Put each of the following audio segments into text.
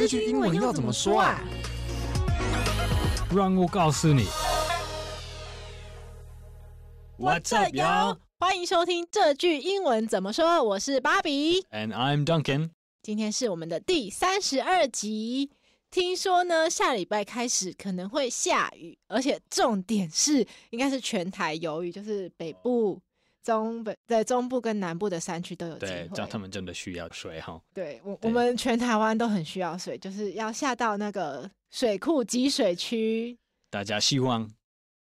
这句英文要怎么说啊？让我告诉你。What's up, y'all？欢迎收听这句英文怎么说。我是芭比，And I'm Duncan。今天是我们的第三十二集。听说呢，下礼拜开始可能会下雨，而且重点是应该是全台有雨，就是北部。中北在中部跟南部的山区都有机会，对，这样他们真的需要水哈。对我，我们全台湾都很需要水，就是要下到那个水库集水区。大家希望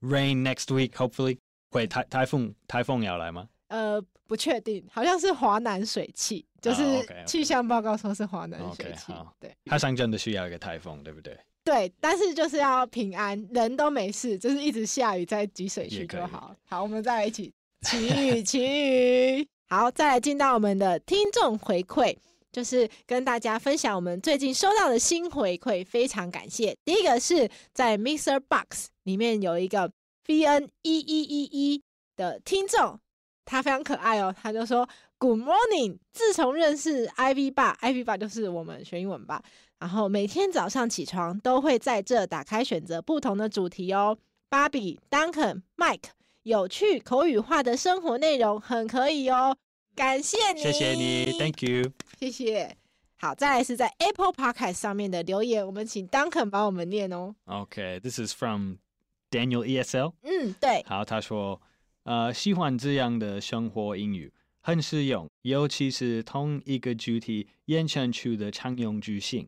rain next week，hopefully 会台台风台风要来吗？呃，不确定，好像是华南水汽，就是气象报告说是华南水汽。Oh, okay, okay. 对，好像真的需要一个台风，对不对？对，但是就是要平安，人都没事，就是一直下雨在集水区就好。好，我们再来一起。祈雨，祈雨。好，再来进到我们的听众回馈，就是跟大家分享我们最近收到的新回馈，非常感谢。第一个是在 Mixer Box 里面有一个 V N 一一一一的听众，他非常可爱哦，他就说 Good morning。自从认识 Ivy 爸，Ivy 爸就是我们学英文吧，然后每天早上起床都会在这打开选择不同的主题哦。芭比、Duncan、Mike。有趣口语化的生活内容很可以哦，感谢你，谢谢你，Thank you，谢谢。好，再来是在 Apple Podcast 上面的留言，我们请 Duncan 帮我们念哦。OK，this is from Daniel ESL。嗯，对。好，他说，呃，喜欢这样的生活英语，很实用，尤其是同一个主题衍生出的常用句型，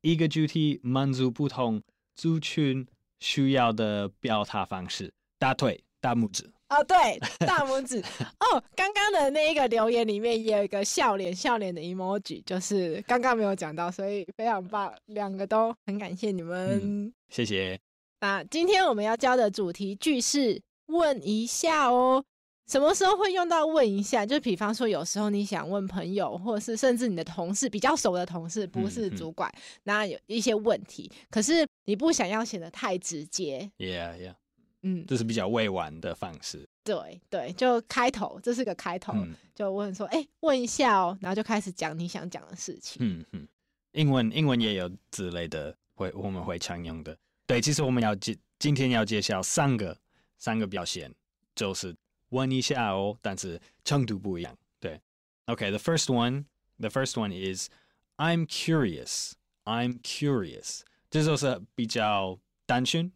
一个主题满足不同族群需要的表达方式。大腿。大拇指哦，对，大拇指哦。刚刚的那一个留言里面也有一个笑脸笑脸的 emoji，就是刚刚没有讲到，所以非常棒，两个都很感谢你们，嗯、谢谢。那今天我们要教的主题句是问一下哦。什么时候会用到问一下？就比方说，有时候你想问朋友，或者是甚至你的同事比较熟的同事，不是主管，那、嗯嗯、有一些问题，可是你不想要显得太直接。Yeah, yeah. 嗯，这是比较委婉的方式。对对，就开头，这是个开头，嗯、就问说，哎，问一下哦，然后就开始讲你想讲的事情。嗯嗯，英文英文也有之类的，会我们会常用的。对，其实我们要介今天要介绍三个三个表现，就是问一下哦，但是程度不一样。对，OK，the、okay, first one，the first one is I'm curious，I'm curious，这就是比较单纯、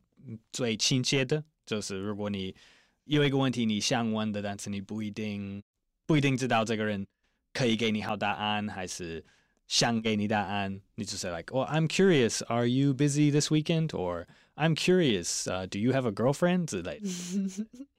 最亲切的。就是如果你有一个问题你想问的，但是你不一定不一定知道这个人可以给你好答案，还是想给你答案，你就 say like, "Well, I'm curious. Are you busy this weekend?" Or "I'm curious. Uh, do you have a girlfriend?" 之类的。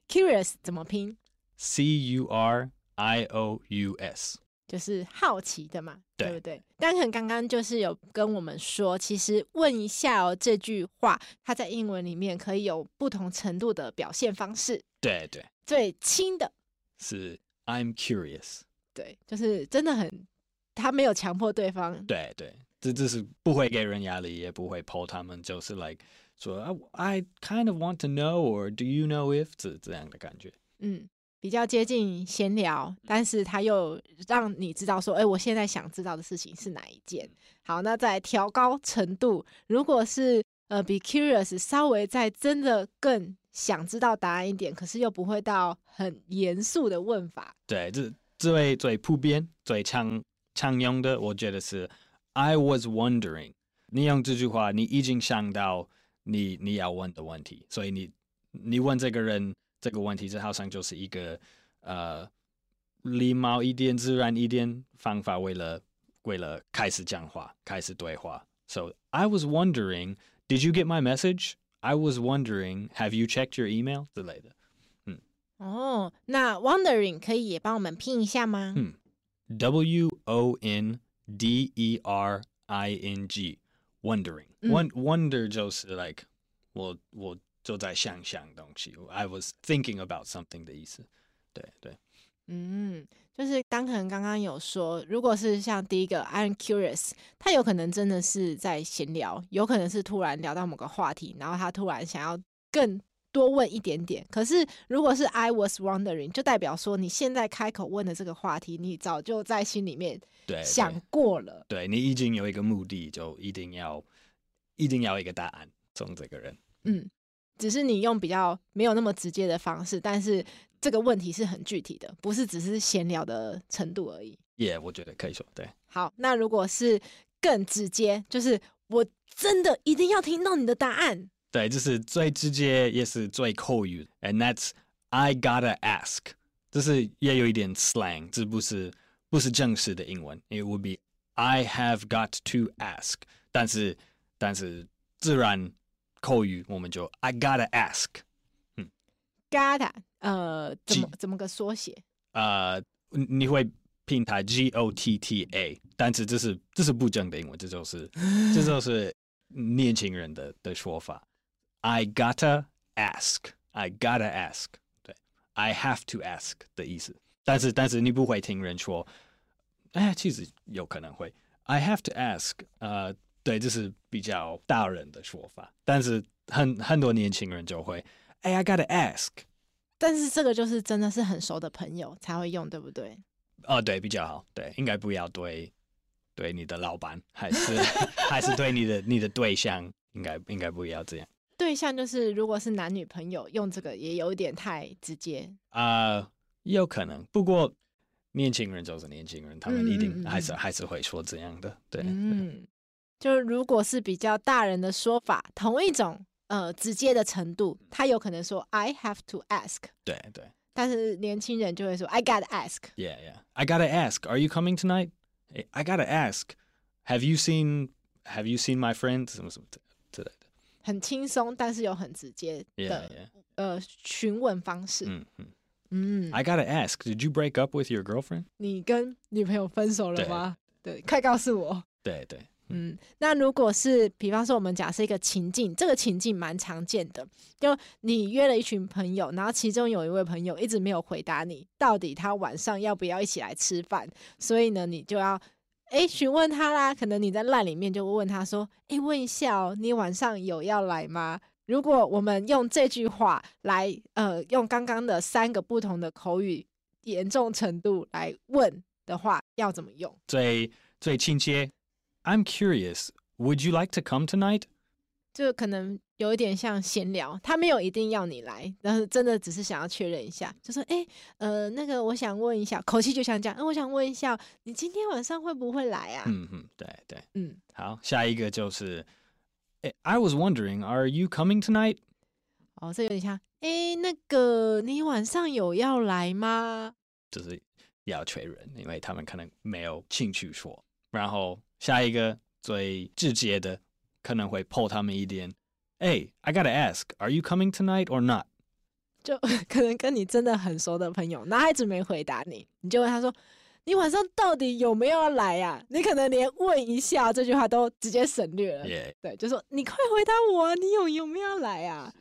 Curious 怎么拼？C U R I O U S。 就是好奇的嘛，对，对不对？丹肯刚刚就是有跟我们说，其实问一下哦，这句话它在英文里面可以有不同程度的表现方式。对对，最轻的是 I'm curious。对，就是真的很，他没有强迫对方。对对，这这是不会给人压力，也不会 pull 他们，就是 like 说 I kind of want to know or do you know if 这这样的感觉。嗯。比较接近闲聊，但是他又让你知道说，哎、欸，我现在想知道的事情是哪一件。好，那再调高程度，如果是呃比 curious 稍微再真的更想知道答案一点，可是又不会到很严肃的问法。对，这最最普遍、最常常用的，我觉得是 I was wondering。你用这句话，你已经想到你你要问的问题，所以你你问这个人。这个问题，这好像就是一个呃礼貌一点、自然一点方法，为了为了开始讲话、开始对话。So I was wondering, did you get my message? I was wondering, have you checked your email? 之类的。嗯。哦，那 wondering 可以也帮我们拼一下吗？嗯，W O N D E R I N G, wondering. Won wonder 就是 like 我我。 就在想想东西，I was thinking about something 的意思，对对，嗯，就是刚可能刚刚有说，如果是像第一个，I'm curious，他有可能真的是在闲聊，有可能是突然聊到某个话题，然后他突然想要更多问一点点。可是如果是 I was wondering，就代表说你现在开口问的这个话题，你早就在心里面想过了。对，你已经有一个目的，就一定要一定要一个答案从这个人。嗯，只是你用比较没有那么直接的方式，但是这个问题是很具体的，不是只是闲聊的程度而已。也、yeah, 我觉得可以说对。好，那如果是更直接，就是我真的一定要听到你的答案。对，这是最直接也是最口语，and that's I gotta ask。这是也有一点 slang，这不是不是正式的英文。It would be I have got to ask，但是但是自然口语我们就 I gotta ask。嗯，gotta 呃怎么 G, 怎么个缩写？呃，你会拼它 G O T T A，但是这是这是不正的英文，这就是 这就是年轻人的的说法。I gotta ask, I gotta ask，对，I have to ask 的意思。但是，但是你不会听人说，哎，其实有可能会，I have to ask，呃，对，这是比较大人的说法。但是很很多年轻人就会，哎，I gotta ask。但是这个就是真的是很熟的朋友才会用，对不对？哦，对，比较好，对，应该不要对对你的老板，还是还是对你的你的对象，应该应该不要这样。对象就是，如果是男女朋友用这个，也有一点太直接啊，呃，有可能。不过年轻人就是年轻人，他们一定还是嗯嗯嗯还是会说这样的。对，嗯，就是如果是比较大人的说法，同一种呃直接的程度，他有可能说 I have to ask。对对。但是年轻人就会说 I gotta ask。Yeah yeah. I gotta ask. Are you coming tonight? I gotta ask. Have you seen Have you seen my friend? 什么什么之类的。很轻松，但是又很直接的.呃询问方式。嗯嗯嗯。I gotta ask, did you break up with your girlfriend？你跟女朋友分手了吗？对，对，快告诉我。对对。嗯，那如果是比方说我们假设一个情境，这个情境蛮常见的，就你约了一群朋友，然后其中有一位朋友一直没有回答你，到底他晚上要不要一起来吃饭？所以呢，你就要。哎，询问他啦，可能你在 LINE 里面就会问他说：“哎，问一下哦，你晚上有要来吗？”如果我们用这句话来，呃，用刚刚的三个不同的口语严重程度来问的话，要怎么用？最最亲切。I'm curious. Would you like to come tonight? 就可能有一点像闲聊，他没有一定要你来，但是真的只是想要确认一下，就说：“哎，呃，那个我想问一下，口气就像这样，呃，我想问一下，你今天晚上会不会来啊？”嗯嗯，对对，嗯，好，下一个就是，哎，I was wondering, are you coming tonight？哦，这有点像，哎，那个你晚上有要来吗？就是要确认，因为他们可能没有兴趣说。然后下一个最直接的。可能会 pull 他们一点，哎、hey，I gotta ask，Are you coming tonight or not？就可能跟你真的很熟的朋友，男孩子没回答你，你就问他说：“你晚上到底有没有要来呀、啊？”你可能连问一下这句话都直接省略了. 对，就说你快回答我啊，你有有没有要来啊？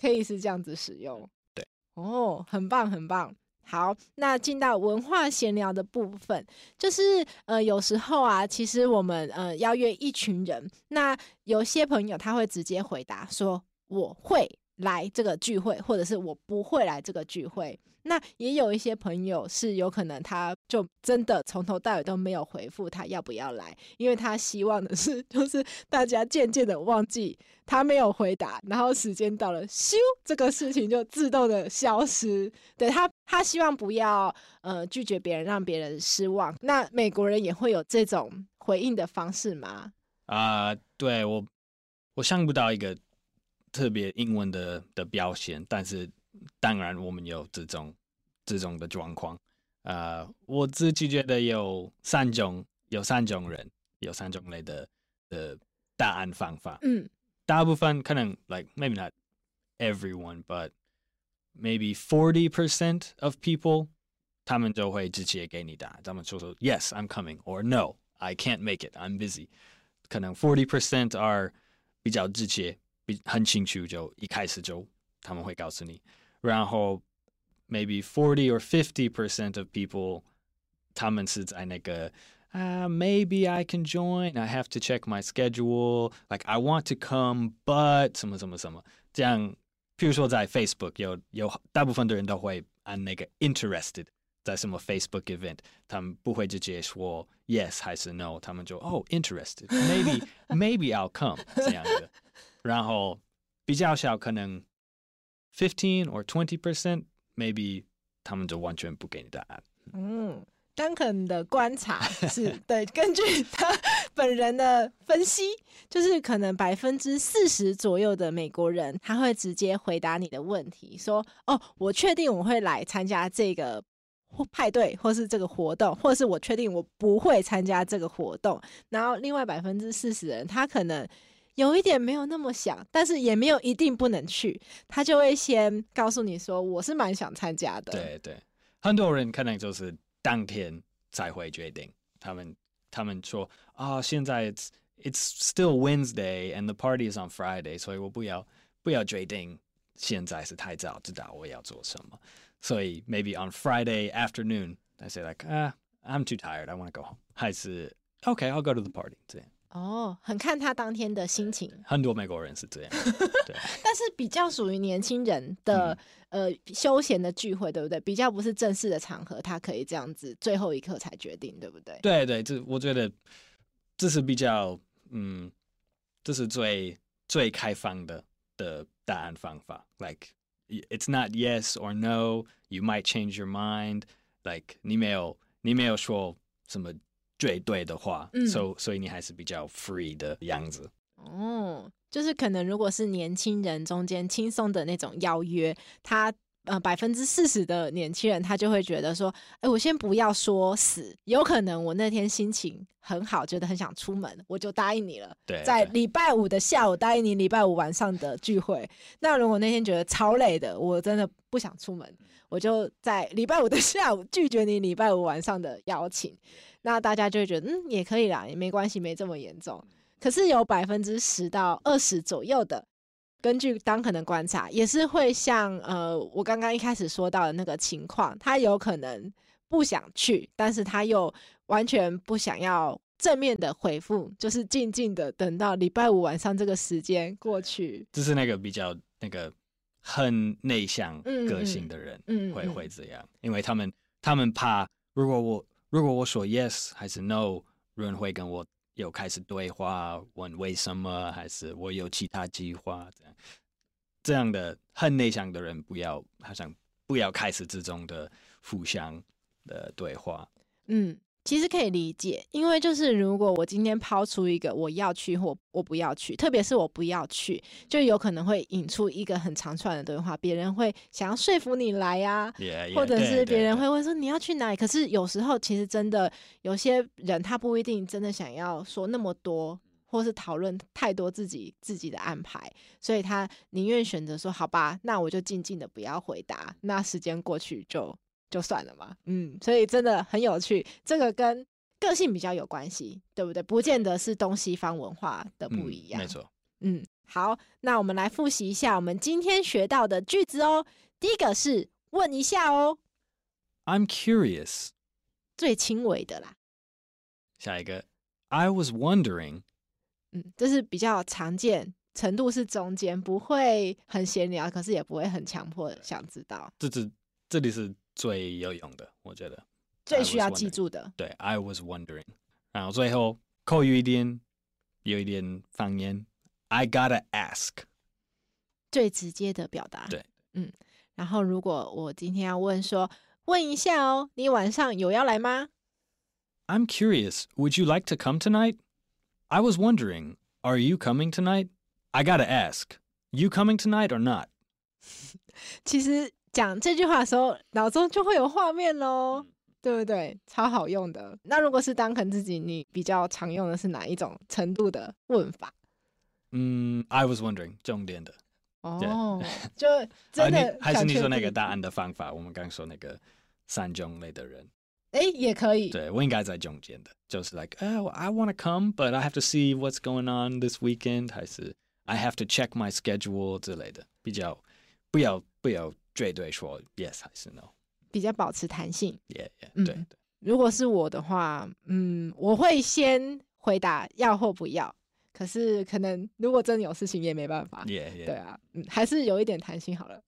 可以是这样子使用，对，哦，很棒，很棒。好，那进到文化闲聊的部分，就是呃，有时候啊，其实我们呃邀约一群人，那有些朋友他会直接回答说我会来这个聚会，或者是我不会来这个聚会。那也有一些朋友是有可能他就真的从头到尾都没有回复他要不要来，因为他希望的是就是大家渐渐的忘记他没有回答，然后时间到了，咻，这个事情就自动的消失。对他，他希望不要呃拒绝别人，让别人失望。那美国人也会有这种回应的方式吗？啊、呃，对我，我想不到一个特别英文的的表现，但是。当然，我们有这种这种的状况。呃，我自己觉得有三种，有三种人，有三种类的的答案方法。嗯，大部分可能，like maybe not everyone, but maybe forty percent of people，他们就会直接给你答案。他们就说 Yes, I'm coming, or No, I can't make it, I'm busy。可能 forty percent are 比较直接，比很清楚，就一开始就他们会告诉你。然后，maybe forty or fifty percent of people，他们是在那个啊、uh,，maybe I can join. I have to check my schedule. Like I want to come, but 什么什么什么，这样 譬如说在 Facebook 有有大部分的人都会按那个 interested，在什么 Facebook event，他们不会直接说 yes 还是 no，他们就哦 interested，maybe maybe I'll come 这样的，然后比较小可能 fifteen or twenty percent，maybe 他们就完全不给你答案。嗯。 丹肯的观察是对，根据他本人的分析，就是可能百分之四十左右的美国人，他会直接回答你的问题，说：“哦，我确定我会来参加这个派对，或是这个活动，或是我确定我不会参加这个活动。”然后另外百分之四十的人，他可能有一点没有那么想，但是也没有一定不能去，他就会先告诉你说：“我是蛮想参加的。”对对，很多人可能就是。当天才会决定，他们他们说啊、哦，现在 it's it's still Wednesday and the party is on Friday，所以我不要不要决定，现在是太早知道我要做什么，所以 maybe on Friday afternoon I say like 啊、uh,，I'm too tired, I want to go home，还是 OK I'll go to the party 这样。 哦，很看他当天的心情。很多美国人是这样，对。但是比较属于年轻人的、嗯、呃休闲的聚会，对不对？比较不是正式的场合，他可以这样子最后一刻才决定，对不对？对对，这我觉得这是比较嗯，这是最最开放的的答案方法。Like it's not yes or no, you might change your mind. Like 你没有你没有说什么。绝对的话，嗯，所所以你还是比较 free 的样子。哦，就是可能如果是年轻人中间轻松的那种邀约，他呃百分之四十的年轻人他就会觉得说，哎，我先不要说死，有可能我那天心情很好，觉得很想出门，我就答应你了。对，在礼拜五的下午答应你礼拜五晚上的聚会。那如果那天觉得超累的，我真的不想出门，我就在礼拜五的 下午拒绝你礼拜五晚上的邀请。那大家就会觉得，嗯，也可以啦，也没关系，没这么严重。可是有百分之十到二十左右的，根据当可能观察，也是会像呃，我刚刚一开始说到的那个情况，他有可能不想去，但是他又完全不想要正面的回复，就是静静的等到礼拜五晚上这个时间过去。就是那个比较那个很内向个性的人，嗯，会会这样，因为他们他们怕如果我。如果我说 yes 还是 no，人会跟我有开始对话，问为什么，还是我有其他计划，这样这样的很内向的人不要，好像不要开始这种的互相的对话。嗯。其实可以理解，因为就是如果我今天抛出一个我要去或我不要去，特别是我不要去，就有可能会引出一个很长串的对话，别人会想要说服你来呀，yeah, yeah, 或者是别人会问说你要去哪里。可是有时候其实真的有些人他不一定真的想要说那么多，或是讨论太多自己自己的安排，所以他宁愿选择说好吧，那我就静静的不要回答，那时间过去就。就算了嘛，嗯，所以真的很有趣，这个跟个性比较有关系，对不对？不见得是东西方文化的不一样，嗯、没错。嗯，好，那我们来复习一下我们今天学到的句子哦。第一个是问一下哦，I'm curious，最轻微的啦。下一个，I was wondering，嗯，这是比较常见，程度是中间，不会很闲聊，可是也不会很强迫想知道。这这这里是。最有用的，我觉得最需要记住的。对，I was wondering。然后最后口语一点，有一点方言，I gotta ask。最直接的表达。对，嗯。然后如果我今天要问说，问一下哦，你晚上有要来吗？I'm curious. Would you like to come tonight? I was wondering. Are you coming tonight? I gotta ask. You coming tonight or not? 其实。 讲这句话的时候，脑中就会有画面喽，对不对？超好用的。那如果是当肯自己，你比较常用的是哪一种程度的问法？嗯，I was wondering，重点的。哦，就真的、啊、还是你说那个答案的方法？我们刚说那个三种类的人，哎，也可以。对，我应该在中间的，就是 like，哦、oh,，I want to come，but I have to see what's going on this weekend，还是 I have to check my schedule 之类的，比较不要不要。绝对说 yes 还是 no，比较保持弹性。Yeah, yeah, 嗯，对如果是我的话，嗯，我会先回答要或不要，可是可能如果真的有事情也没办法。Yeah, yeah. 对啊，嗯，还是有一点弹性好了。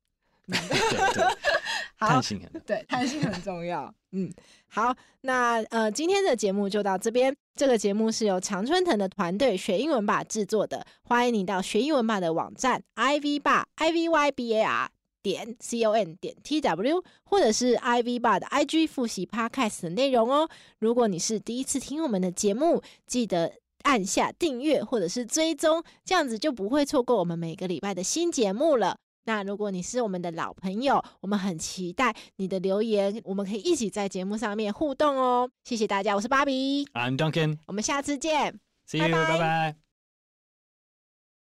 对对，弹性很对，弹性很重要。嗯，好，那呃，今天的节目就到这边。这个节目是由常春藤的团队学英文吧制作的。欢迎你到学英文吧的网站 ivy bar i v y b a r 点 c o n 点 t w，或者是 ivy bar 的 i g 复习 podcast 的内容哦。如果你是第一次听我们的节目，记得按下订阅或者是追踪，这样子就不会错过我们每个礼拜的新节目了。那如果你是我们的老朋友，我们很期待你的留言，我们可以一起在节目上面互动哦。谢谢大家，我是芭比，I'm Duncan，我们下次见，See you，拜拜。